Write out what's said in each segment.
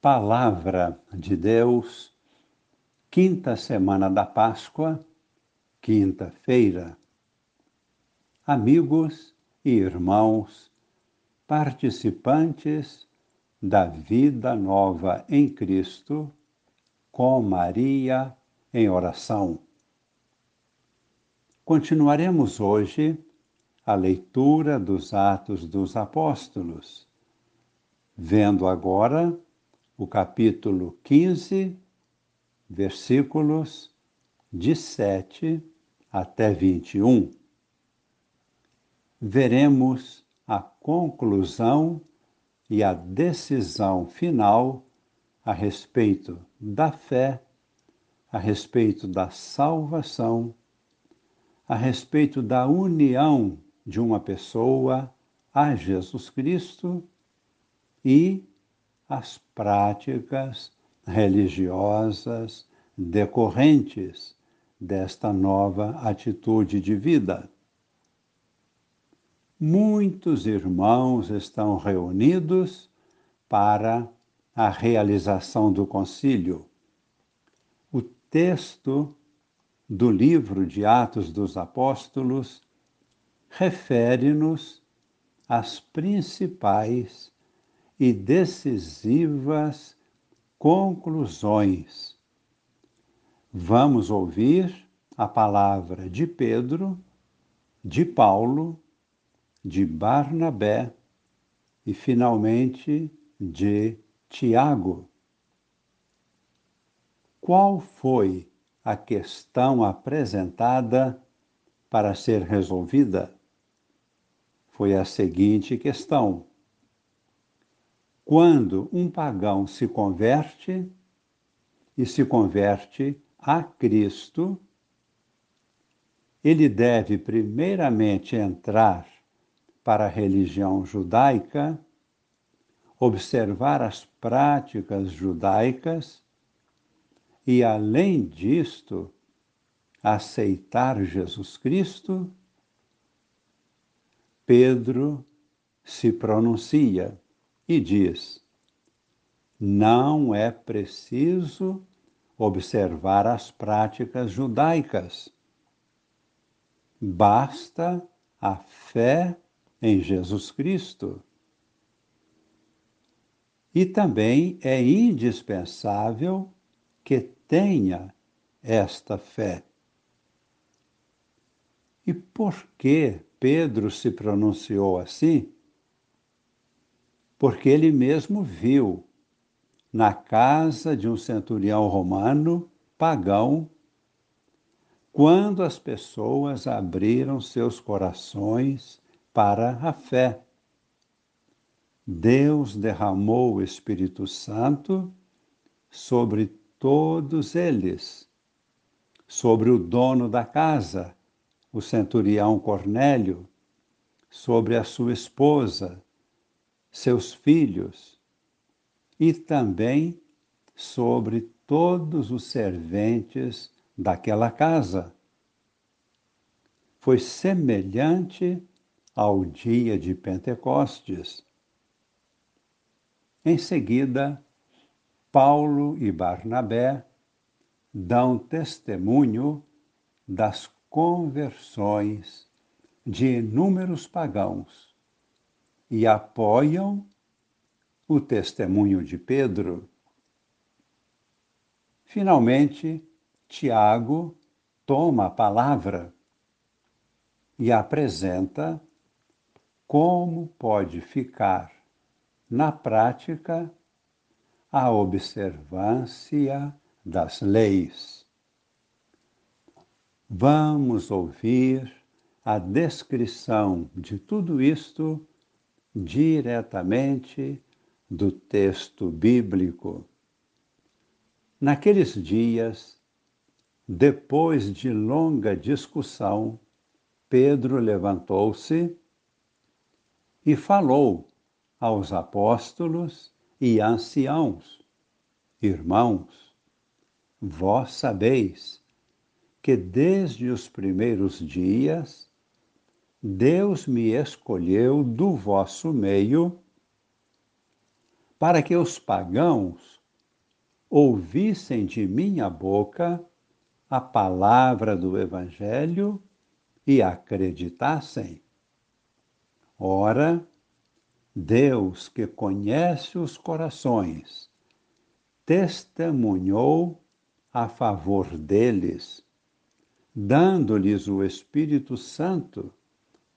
Palavra de Deus, quinta semana da Páscoa, quinta-feira. Amigos e irmãos, participantes da vida nova em Cristo, com Maria em oração. Continuaremos hoje a leitura dos Atos dos Apóstolos, vendo agora o capítulo 15, versículos de 7 até 21. Veremos a conclusão e a decisão final a respeito da fé, a respeito da salvação, a respeito da união de uma pessoa a Jesus Cristo e as práticas religiosas decorrentes desta nova atitude de vida. Muitos irmãos estão reunidos para a realização do concílio. O texto do livro de Atos dos Apóstolos refere-nos às principais e decisivas conclusões. Vamos ouvir a palavra de Pedro, de Paulo, de Barnabé e, finalmente, de Tiago. Qual foi a questão apresentada para ser resolvida? Foi a seguinte questão: quando um pagão se converte e se converte a Cristo, ele deve primeiramente entrar para a religião judaica, observar as práticas judaicas e, além disto, aceitar Jesus Cristo? Pedro se pronuncia e diz: não é preciso observar as práticas judaicas. Basta a fé em Jesus Cristo. E também é indispensável que tenha esta fé. E por que Pedro se pronunciou assim? Porque ele mesmo viu na casa de um centurião romano pagão quando as pessoas abriram seus corações para a fé. Deus derramou o Espírito Santo sobre todos eles, sobre o dono da casa, o centurião Cornélio, sobre a sua esposa, seus filhos e também sobre todos os serventes daquela casa. Foi semelhante ao dia de Pentecostes. Em seguida, Paulo e Barnabé dão testemunho das conversões de inúmeros pagãos e apoiam o testemunho de Pedro. Finalmente, Tiago toma a palavra e apresenta como pode ficar na prática a observância das leis. Vamos ouvir a descrição de tudo isto diretamente do texto bíblico. Naqueles dias, depois de longa discussão, Pedro levantou-se e falou aos apóstolos e anciãos: Irmãos, vós sabeis que desde os primeiros dias Deus me escolheu do vosso meio para que os pagãos ouvissem de minha boca a palavra do Evangelho e acreditassem. Ora, Deus que conhece os corações, testemunhou a favor deles, dando-lhes o Espírito Santo,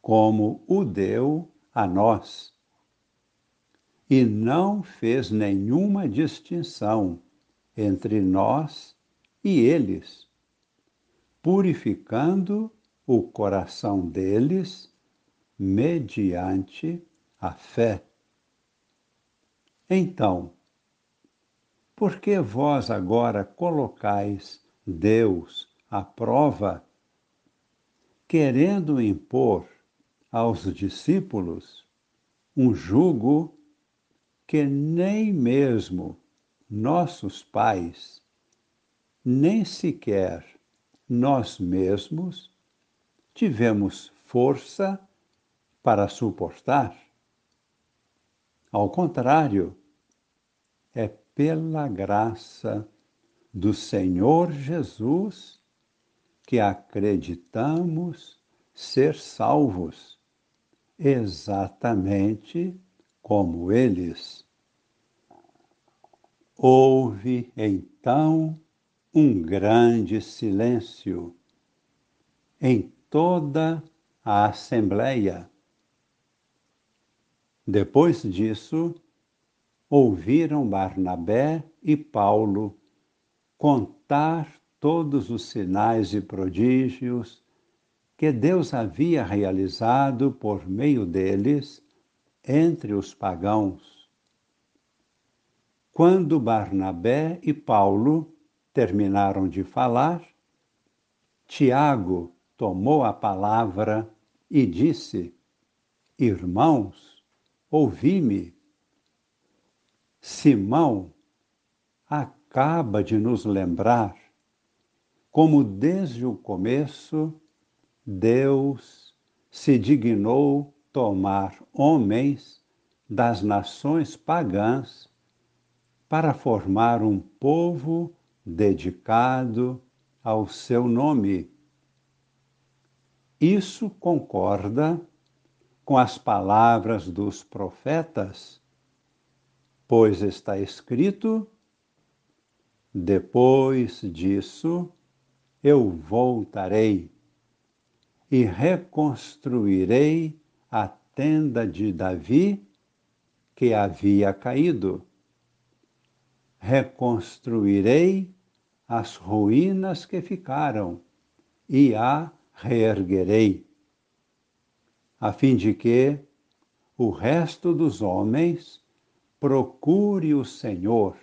como o deu a nós. E não fez nenhuma distinção entre nós e eles, purificando o coração deles mediante a fé. Então, por que vós agora colocais Deus à prova, querendo impor aos discípulos um jugo que nem mesmo nossos pais, nem sequer nós mesmos tivemos força para suportar? Ao contrário, é pela graça do Senhor Jesus que acreditamos ser salvos, exatamente como eles. Houve então um grande silêncio em toda a Assembleia. Depois disso, ouviram Barnabé e Paulo contar todos os sinais e prodígios que Deus havia realizado por meio deles entre os pagãos. Quando Barnabé e Paulo terminaram de falar, Tiago tomou a palavra e disse: Irmãos, ouvi-me. Simão acaba de nos lembrar como desde o começo Deus se dignou tomar homens das nações pagãs para formar um povo dedicado ao seu nome. Isso concorda com as palavras dos profetas pois está escrito: Depois disso eu voltarei e reconstruirei a tenda de Davi que havia caído. Reconstruirei as ruínas que ficaram e a reerguerei, a fim de que o resto dos homens procure o Senhor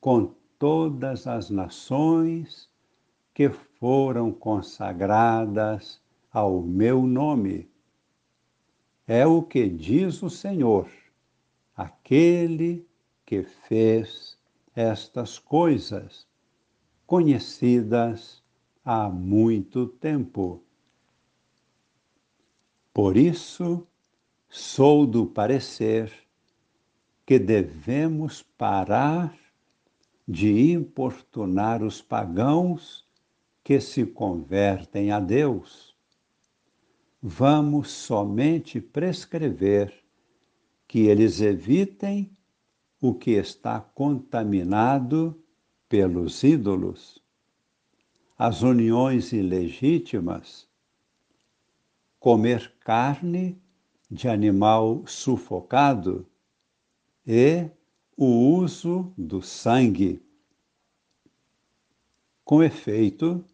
com todas as nações que foram consagradas ao meu nome. É o que diz o Senhor, aquele que fez estas coisas, conhecidas há muito tempo. Por isso, sou do parecer que devemos parar de importunar os pagãos que se convertem a Deus. Vamos somente prescrever que eles evitem o que está contaminado pelos ídolos, as uniões ilegítimas, comer carne de animal sufocado e o uso do sangue. Com efeito,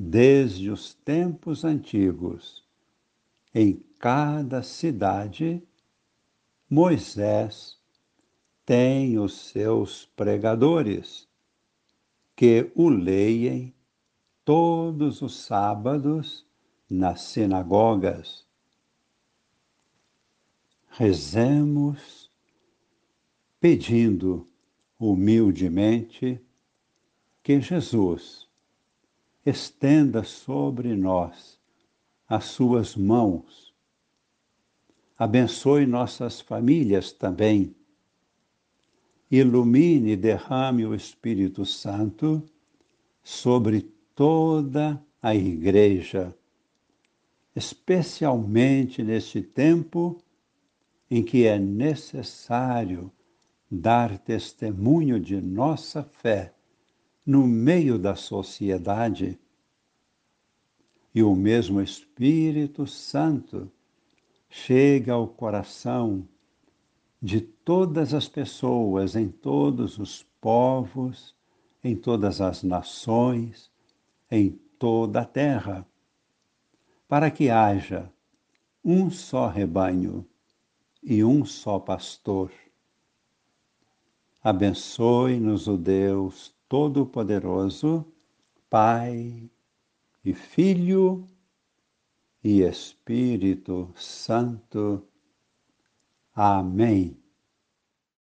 desde os tempos antigos, em cada cidade, Moisés tem os seus pregadores, que o leem todos os sábados nas sinagogas. Rezemos pedindo humildemente que Jesus estenda sobre nós as suas mãos. Abençoe nossas famílias também, ilumine e derrame o Espírito Santo sobre toda a Igreja, especialmente neste tempo em que é necessário dar testemunho de nossa fé no meio da sociedade. E o mesmo Espírito Santo chega ao coração de todas as pessoas, em todos os povos, em todas as nações, em toda a terra, para que haja um só rebanho e um só pastor. Abençoe-nos o Deus Todo-Poderoso, Pai e Filho e Espírito Santo. Amém.